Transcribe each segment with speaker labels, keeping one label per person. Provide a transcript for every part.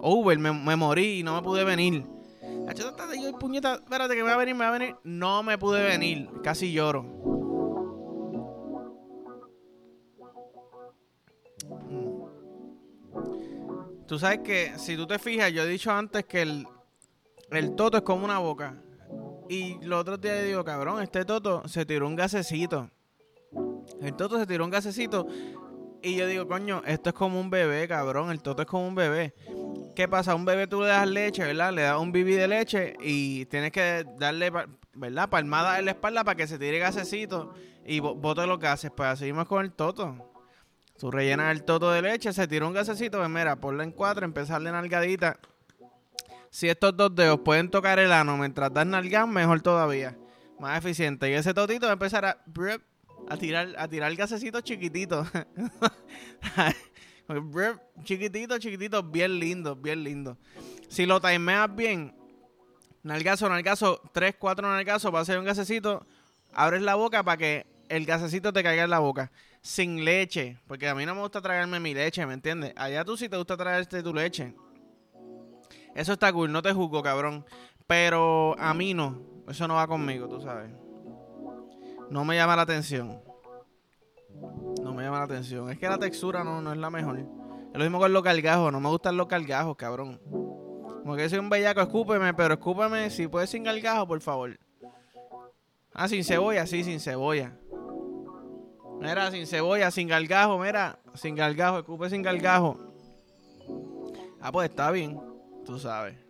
Speaker 1: Over, me, me morí y no me pude venir. Está- yo, puñeta, espérate que me va a venir, me va a venir. No me pude venir, casi lloro. Mm. Tú sabes que, si tú te fijas, yo he dicho antes que el, el toto es como una boca. Y los otros días digo, cabrón, este toto se tiró un gasecito. El toto se tiró un gasecito. Y yo digo, coño, esto es como un bebé, cabrón. El toto es como un bebé. ¿Qué pasa? Un bebé tú le das leche, ¿verdad? Le das un bibi de leche y tienes que darle, ¿verdad? Palmada en la espalda para que se tire gasecito y bo- bote los gases. Pues así mismo con el toto. Tú rellenas el toto de leche, se tira un gasecito, pues mira, ponlo en cuatro, empezarle nalgadita. Si estos dos dedos pueden tocar el ano mientras das nalgas, mejor todavía. Más eficiente. Y ese totito va a empezar a tirar, a tirar gasecitos chiquititos. Brep, chiquititos, chiquititos, bien lindos, bien lindos. Si lo timeas bien, nalgazo, nalgazo, tres, cuatro nalgazos, va a ser un gasecito. Abres la boca para que el gasecito te caiga en la boca. Sin leche, porque a mí no me gusta tragarme mi leche, ¿me entiendes? Allá tú sí te gusta traerte tu leche. Eso está cool, no te juzgo, cabrón. Pero a mí no. Eso no va conmigo, tú sabes. No me llama la atención. No me llama la atención. Es que la textura no, no es la mejor. Es lo mismo con los cargajos. No me gustan los cargajos, cabrón. Como que soy un bellaco, escúpeme, pero escúpeme si puedes sin cargajo, por favor. Ah, sin cebolla, sí, sin cebolla. Mira, sin cebolla, sin gargajo, mira, sin gargajo, escupe sin gargajo. Ah, pues está bien, tú sabes.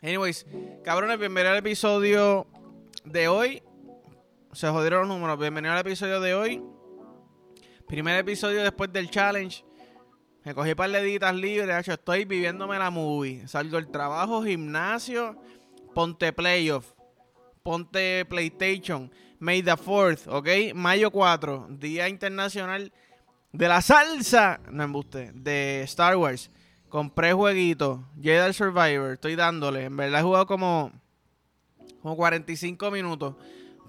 Speaker 1: Anyways, cabrones, bienvenido al episodio de hoy. Se jodieron los números. Bienvenido al episodio de hoy. Primer episodio después del challenge. Me cogí par de editas libres, hacho, estoy viviéndome la movie. Salgo del trabajo, gimnasio, ponte playoff, ponte PlayStation, May the 4th, ¿ok? Mayo 4, Día Internacional de la Salsa, no embuste, de Star Wars. Compré jueguito, Jedi Survivor, estoy dándole. En verdad he jugado como, como 45 minutos.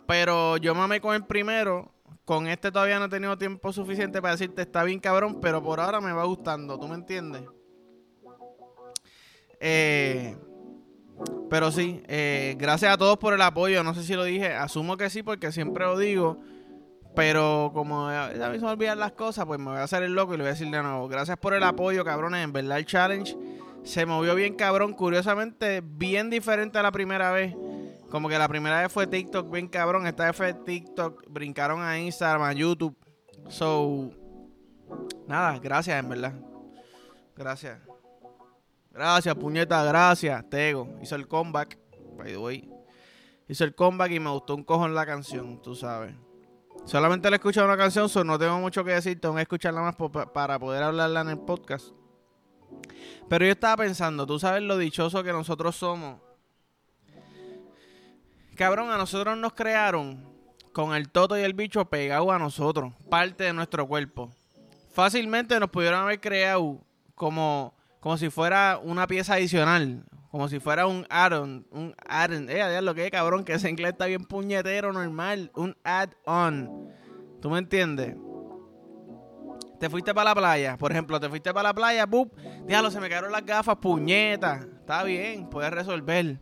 Speaker 1: Pero yo mamé con el primero. Con este todavía no he tenido tiempo suficiente para decirte está bien cabrón, pero por ahora me va gustando, ¿tú me entiendes? Eh, pero sí, eh, gracias a todos por el apoyo. No sé si lo dije, asumo que sí, porque siempre lo digo. Pero como a mí se me olvidan las cosas, pues me voy a hacer el loco y le voy a decir de nuevo. Gracias por el apoyo, cabrones. En verdad el challenge se movió bien cabrón. Curiosamente, bien diferente a la primera vez. Como que la primera vez fue TikTok bien cabrón. Esta vez fue TikTok. Brincaron a Instagram, a YouTube. So, nada, gracias en verdad. Gracias. Gracias, puñeta, gracias. Tego hizo el comeback. By the way. Hizo el comeback y me gustó un cojón la canción, tú sabes. Solamente le he escuchado una canción, so no tengo mucho que decir. Tengo que escucharla más para poder hablarla en el podcast. Pero yo estaba pensando, tú sabes lo dichoso que nosotros somos. Cabrón, a nosotros nos crearon con el toto y el bicho pegado a nosotros, parte de nuestro cuerpo. Fácilmente nos pudieron haber creado como, como si fuera una pieza adicional, como si fuera un add-on, un add-on. Eh, lo que cabrón, que ese inglés está bien puñetero, normal, un add-on. ¿Tú me entiendes? Te fuiste para la playa, por ejemplo, te fuiste para la playa, ¡pup! Diablo, se me cayeron las gafas, puñeta. Está bien, puedes resolver.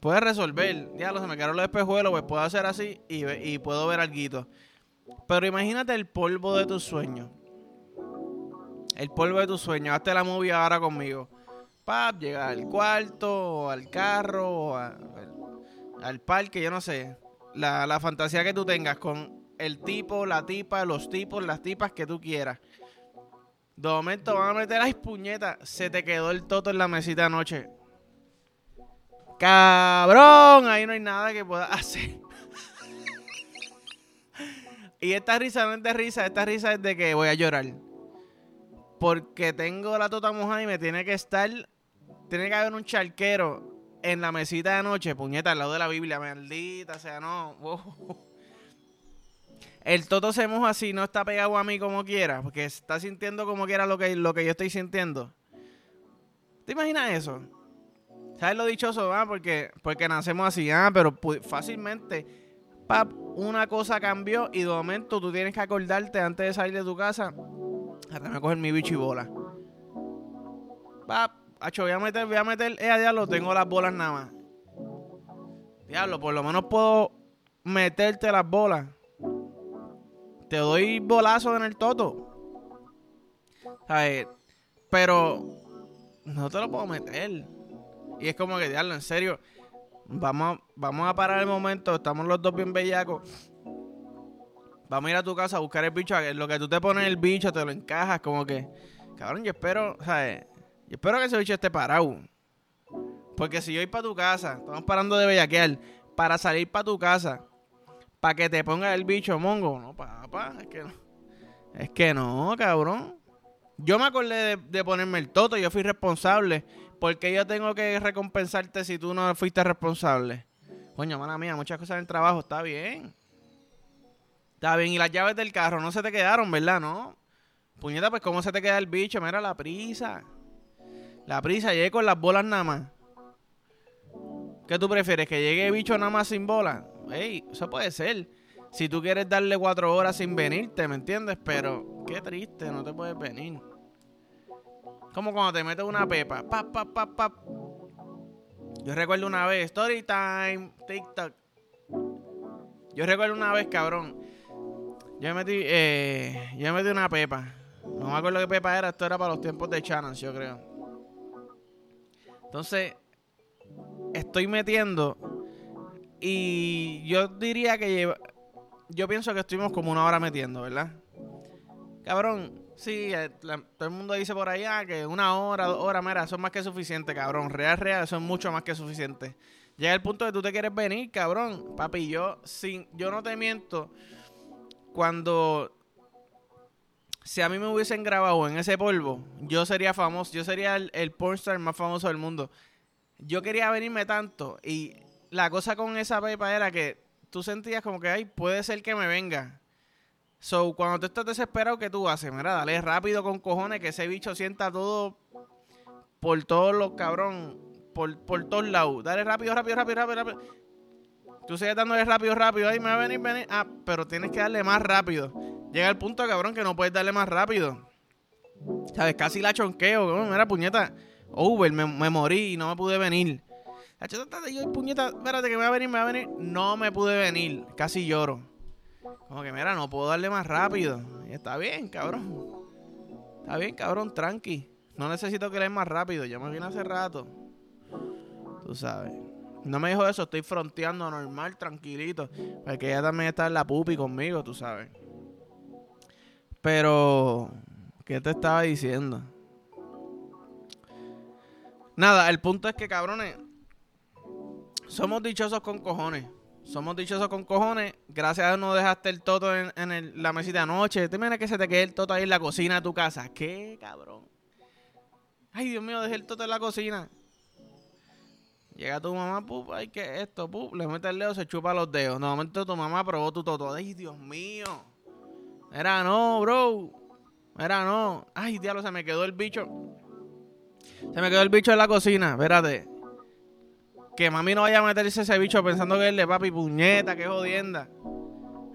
Speaker 1: Puedes resolver. Diablo, se me cayeron los espejuelos, pues puedo hacer así y puedo ver algo. Pero imagínate el polvo de tus sueños. El polvo de tus sueños. Hazte la movie ahora conmigo. Pap, llega al cuarto, al carro, al, parque, yo no sé. La, la fantasía que tú tengas con el tipo, la tipa, los tipos, las tipas que tú quieras. De momento van a meter, ay puñeta, se te quedó el toto en la mesita anoche. Cabrón, ahí no hay nada que pueda hacer. y esta risa no es de risa, esta risa es de que voy a llorar. Porque tengo la tota mojada y me tiene que estar, tiene que haber un charquero en la mesita de noche, puñeta, al lado de la Biblia, maldita, o sea, no. El toto se moja así, no está pegado a mí como quiera, porque está sintiendo como quiera lo que, lo que yo estoy sintiendo. ¿Te imaginas eso? ¿Sabes lo dichoso? Ah, porque, porque nacemos así, ah, pero fácilmente pap, una cosa cambió y de momento tú tienes que acordarte antes de salir de tu casa, me coger mi bicho y bola. Pap, acho, voy a meter, voy a meter, eh, a diablo, tengo las bolas nada más. Diablo, por lo menos puedo meterte las bolas. Te doy bolazo en el toto. ¿Sabes? Pero no te lo puedo meter. Y es como que, diablo, en serio. Vamos, vamos a parar el momento. Estamos los dos bien bellacos. Vamos a ir a tu casa a buscar el bicho. Lo que tú te pones el bicho, te lo encajas. Como que, cabrón, yo espero, ¿sabes? Yo espero que ese bicho esté parado. Porque si yo voy para tu casa, estamos parando de bellaquear, para salir para tu casa, para que te ponga el bicho mongo. No, papá, es que no. Es que no, cabrón. Yo me acordé de, ponerme el toto, yo fui responsable. porque yo tengo que recompensarte si tú no fuiste responsable? Coño, mala mía, muchas cosas en el trabajo, está bien. Está bien, y las llaves del carro no se te quedaron, ¿verdad? No. Puñeta, pues ¿cómo se te queda el bicho? Mira la prisa. La prisa, llegué con las bolas nada más. ¿Qué tú prefieres? ¿Que llegue bicho nada más sin bola? Ey, eso puede ser. Si tú quieres darle cuatro horas sin venirte, ¿me entiendes? Pero qué triste, no te puedes venir. Como cuando te metes una pepa. Pap, pap, pap, pap. Yo recuerdo una vez, story time, TikTok. Yo recuerdo una vez, cabrón. Yo me metí, eh, yo me metí una pepa. No me acuerdo qué pepa era, esto era para los tiempos de Channels, yo creo. Entonces, estoy metiendo. Y yo diría que lleva, yo pienso que estuvimos como una hora metiendo, ¿verdad? Cabrón, sí, eh, todo el mundo dice por allá que una hora, dos horas, mira, es más que suficiente, cabrón. Real, real, es mucho más que suficiente. Llega el punto de que tú te quieres venir, cabrón. Papi, yo, sin, yo no te miento. Cuando si a mí me hubiesen grabado en ese polvo, yo sería famoso, yo sería el, el pornstar más famoso del mundo. Yo quería venirme tanto y la cosa con esa pepa era que tú sentías como que, ay, puede ser que me venga. So, cuando tú estás desesperado, ¿qué tú haces? Mira, dale rápido con cojones que ese bicho sienta todo por todos los cabrón, por, por todos lados. Dale rápido, rápido, rápido, rápido, rápido. Tú sigues dándole rápido, rápido. Ay, me va a venir, venir. Ah, pero tienes que darle más rápido. Llega el punto, cabrón, que no puedes darle más rápido. ¿Sabes? Casi la chonqueo. Mira, puñeta. Over, me, morí y no me pude venir. Yo, puñeta, espérate que me va a venir, me va a venir. No me pude venir. Casi lloro. Como que, mira, no puedo darle más rápido. Está bien, cabrón. Está bien, cabrón, tranqui. No necesito que le más rápido. Ya me vine hace rato. Tú sabes. No me dijo eso, estoy fronteando normal, tranquilito. Porque ella también está en la pupi conmigo, tú sabes. Pero, ¿qué te estaba diciendo? Nada, el punto es que, cabrones, somos dichosos con cojones. Somos dichosos con cojones. Gracias a Dios no dejaste el toto en, la mesita anoche. ¿Te imaginas que se te quede el toto ahí en la cocina de tu casa? ¿Qué, cabrón? Ay, Dios mío, dejé el toto en la cocina. Llega tu mamá, pup, ay, ¿qué esto? Pup, le mete el dedo, se chupa los dedos. De momento tu mamá probó tu toto. Ay, Dios mío. Era no, bro. Era no. Ay, diablo, se me quedó el bicho. Se me quedó el bicho en la cocina. Espérate. Que mami no vaya a meterse ese bicho pensando que es de papi puñeta, que jodienda.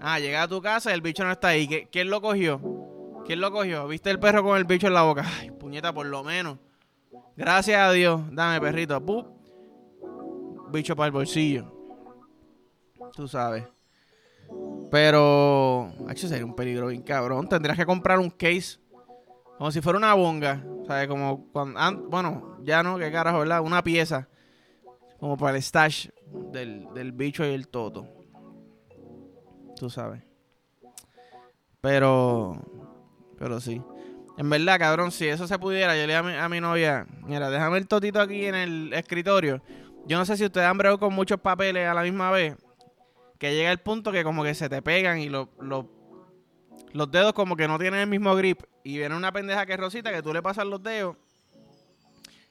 Speaker 1: Ah, llega a tu casa y el bicho no está ahí. ¿Quién lo cogió? ¿Quién lo cogió? ¿Viste el perro con el bicho en la boca? Ay, puñeta, por lo menos. Gracias a Dios. Dame, perrito. Pup. Bicho para el bolsillo. Tú sabes. Pero. Hecho, sería un peligro bien cabrón. Tendrías que comprar un case. Como si fuera una bonga. ¿Sabes? Como cuando. Bueno, ya no, qué carajo, ¿verdad? Una pieza como para el stash del, bicho y el toto. Tú sabes. Pero, pero sí. En verdad, cabrón, si eso se pudiera, yo le a mi, a mi novia, mira, déjame el totito aquí en el escritorio. Yo no sé si ustedes han bregado con muchos papeles a la misma vez, que llega el punto que como que se te pegan y los dedos como que no tienen el mismo grip. Y viene una pendeja que es rosita que tú le pasas los dedos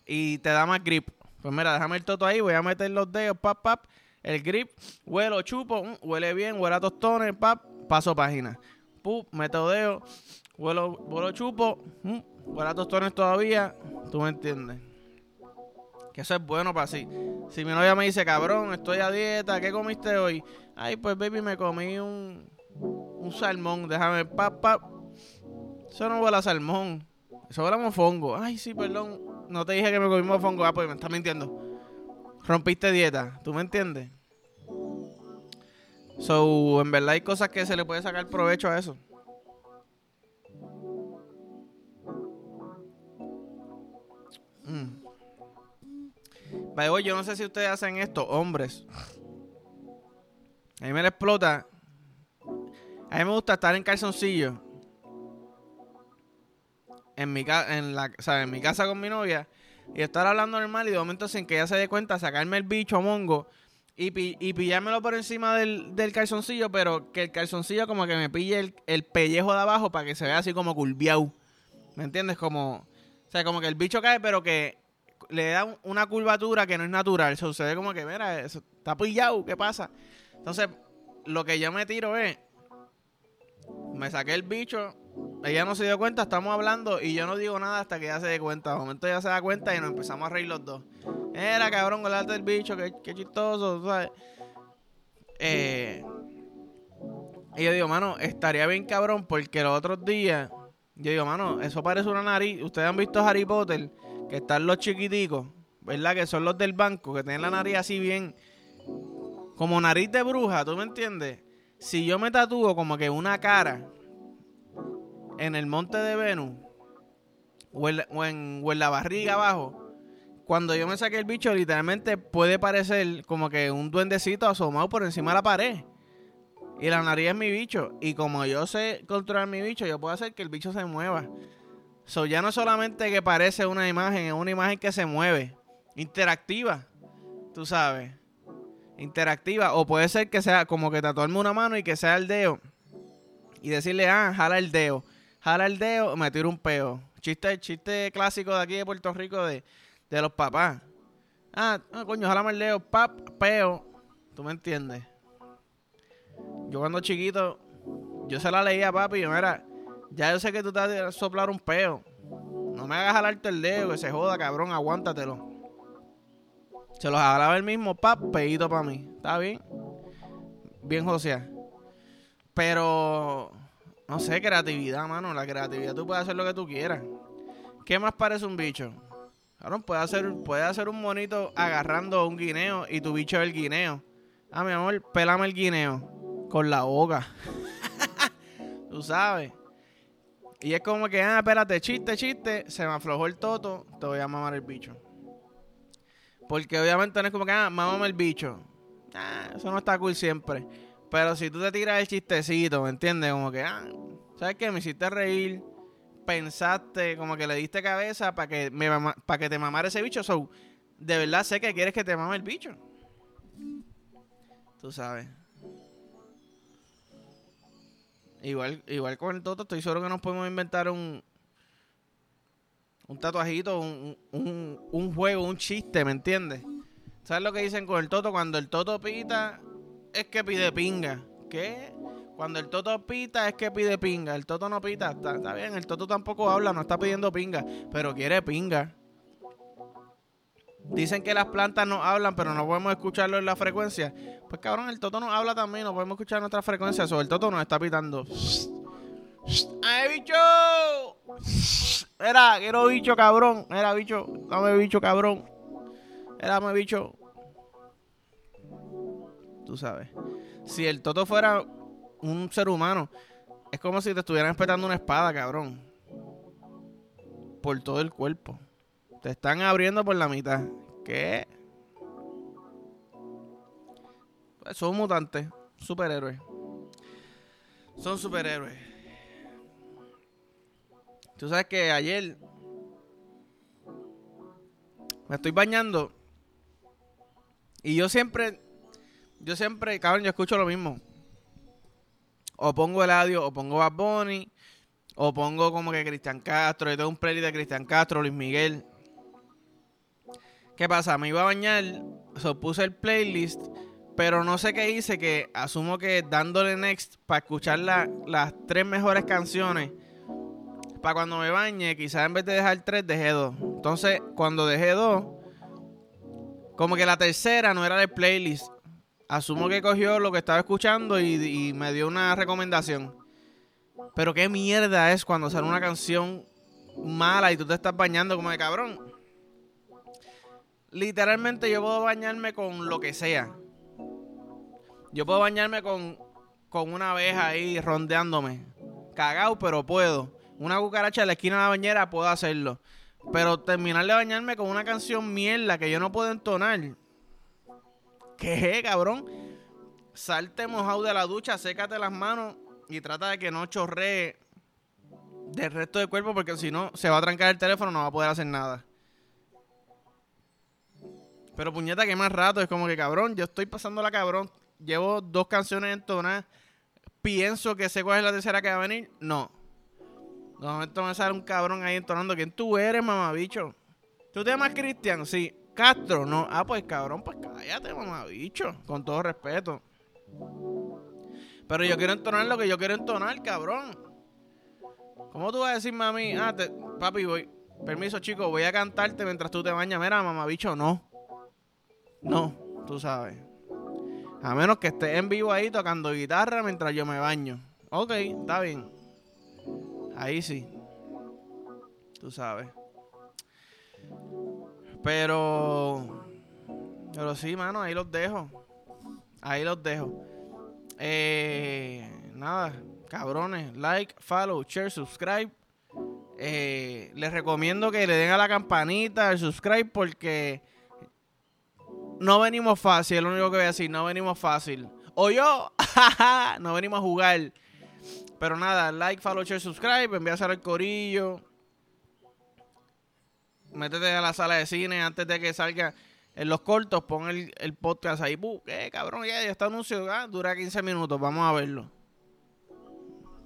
Speaker 1: y te da más grip. Pues mira, déjame el toto ahí, voy a meter los dedos, pap, pap, el grip, huelo, chupo, mm, huele bien, huele a tostones, pap, paso página. Pup, meto dedo, huelo, huelo chupo, mm, huele a tostones todavía, tú me entiendes. Que eso es bueno para sí. Si mi novia me dice, cabrón, estoy a dieta, ¿qué comiste hoy? Ay, pues baby, me comí un, un salmón, déjame, pap, pap. Eso no huele a salmón. Eso huele a mofongo. Ay, sí, perdón. No te dije que me comí mofongo. Ah, pues me estás mintiendo. Rompiste dieta. ¿Tú me entiendes? So, en verdad hay cosas que se le puede sacar provecho a eso. Mm. Yo no sé si ustedes hacen esto, hombres. A mí me le explota. A mí me gusta estar en calzoncillo. En mi, en, la, en mi casa con mi novia. Y estar hablando normal y de momento sin que ella se dé cuenta sacarme el bicho mongo y, y pillármelo por encima del, calzoncillo, pero que el calzoncillo como que me pille el, pellejo de abajo para que se vea así como curviado. ¿Me entiendes? Como, o sea, como que el bicho cae, pero que le da una curvatura que no es natural. Sucede como que, mira, eso está pillado, ¿qué pasa? Entonces, lo que yo me tiro es, me saqué el bicho, ella no se dio cuenta, estamos hablando y yo no digo nada hasta que ella se dé cuenta. De momento ella se da cuenta y nos empezamos a reír los dos. Era cabrón, el del bicho, qué, qué chistoso, ¿sabes? Eh, y yo digo, mano, estaría bien cabrón porque los otros días, yo digo, mano, eso parece una nariz. Ustedes han visto Harry Potter, que están los chiquiticos, ¿verdad? Que son los del banco, que tienen la nariz así bien, como nariz de bruja, ¿tú me entiendes? Si yo me tatúo como que una cara en el monte de Venus o en, la barriga abajo, cuando yo me saqué el bicho, literalmente puede parecer como que un duendecito asomado por encima de la pared. Y la nariz es mi bicho. Y como yo sé controlar mi bicho, yo puedo hacer que el bicho se mueva. So, ya no solamente que parece una imagen, es una imagen que se mueve. Interactiva. Tú sabes. Interactiva. O puede ser que sea como que tatuarme una mano y que sea el dedo. Y decirle, ah, jala el dedo jala el dedo, me tiro un peo. Chiste, chiste clásico de aquí de Puerto Rico de, los papás. Ah, ah, coño, jala el dedo, pap, peo. ¿Tú me entiendes? Yo cuando chiquito, yo se la leía a papi y yo, mira, ya yo sé que tú te vas a soplar un peo. No me hagas jalarte el dedo, que se joda, cabrón, aguántatelo. Se los jalaba el mismo, pap, peito para mí. ¿Está bien? Bien, José. Pero no sé, creatividad, mano. La creatividad tú puedes hacer lo que tú quieras. ¿Qué más parece un bicho? Claro, puede hacer, puede hacer un monito agarrando un guineo y tu bicho es el guineo. Ah, mi amor, pelame el guineo con la boca. tú sabes. Y es como que, ah, espérate, chiste, chiste, se me aflojó el toto, te voy a mamar el bicho. Porque obviamente no es como que, ah, mamame el bicho. Ah, eso no está cool siempre. Pero si tú te tiras el chistecito, ¿me entiendes? Como que, ah, ¿sabes qué? Me hiciste reír, pensaste, como que le diste cabeza para que, me para que te mamara ese bicho. So, de verdad sé que quieres que te mame el bicho. Tú sabes. Igual, igual con el Toto, estoy seguro que nos podemos inventar un, un tatuajito, un, un, un juego, un chiste, ¿me entiendes? ¿Sabes lo que dicen con el Toto? Cuando el Toto pita, es que pide pinga. ¿Qué? Cuando el Toto pita es que pide pinga. El Toto no pita. Está, bien, el Toto tampoco habla, no está pidiendo pinga. Pero quiere pinga. Dicen que las plantas no hablan, pero no podemos escucharlo en la frecuencia. Pues cabrón, el Toto no habla también, no podemos escuchar nuestra frecuencia. Sobre el Toto nos está pitando. ¡Ay, bicho! Era, quiero bicho, cabrón. Era bicho, dame bicho, cabrón. Era, bicho tú sabes. Si el Toto fuera un ser humano, es como si te estuvieran espetando una espada, cabrón. Por todo el cuerpo. Te están abriendo por la mitad. ¿Qué? Pues son mutantes, superhéroes. Son superhéroes. Tú sabes que ayer me estoy bañando y yo siempre yo siempre, cabrón, yo escucho lo mismo. O pongo el audio, o pongo Bad Bunny, o pongo como que Cristian Castro. Yo tengo un playlist de Cristian Castro, Luis Miguel. ¿Qué pasa? Me iba a bañar, so puse el playlist, pero no sé qué hice, que asumo que dándole next para escuchar las tres mejores canciones, para cuando me bañe, quizás en vez de dejar tres, dejé dos. Entonces, cuando dejé dos, Como que la tercera no era del playlist. Asumo que cogió lo que estaba escuchando y, y me dio una recomendación. Pero qué mierda es cuando sale una canción mala y tú te estás bañando como de cabrón. Literalmente yo puedo bañarme con lo que sea. Yo puedo bañarme con, con una abeja ahí rondeándome. Cagao, pero puedo. Una cucaracha en la esquina de la bañera puedo hacerlo. Pero terminar de bañarme con una canción mierda que yo no puedo entonar. ¿Qué, cabrón? Salte mojado de la ducha, sécate las manos y trata de que no chorree del resto del cuerpo porque si no se va a trancar el teléfono, no va a poder hacer nada. Pero puñeta, que más rato, es como que cabrón, yo estoy pasando la cabrón, llevo dos canciones entonadas, pienso que sé cuál es la tercera que va a venir, no. De momento me sale un cabrón ahí entonando, ¿quién tú eres, mamabicho? ¿Tú te llamas Cristian? Sí. Castro, no. Ah, pues cabrón, pues cállate, mamabicho, con todo respeto. Pero yo quiero entonar lo que yo quiero entonar, cabrón. ¿Cómo tú vas a decir, mami? Ah, papi, voy. Permiso, chico, voy a cantarte mientras tú te bañas. Mira, mamabicho, no. No, tú sabes. A menos que estés en vivo ahí tocando guitarra mientras yo me baño. Ok, está bien. Ahí sí. Tú sabes. Pero. Pero sí, mano, ahí los dejo. Ahí los dejo. Eh, nada, cabrones. Like, follow, share, subscribe. Eh, les recomiendo que le den a la campanita, al subscribe, porque no venimos fácil, es lo único que voy a decir, no venimos fácil. O yo, no venimos a jugar. Pero nada, like, follow, share, subscribe, envíaselo al corillo. Métete a la sala de cine antes de que salga en los cortos, pon el, podcast ahí. ¿Qué, cabrón? Ya, ya está anuncio, ah, dura 15 minutos, vamos a verlo.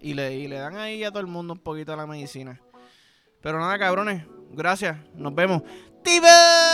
Speaker 1: Y le, y le dan ahí a todo el mundo un poquito la medicina. Pero nada, cabrones, gracias, nos vemos. ¡Tiba!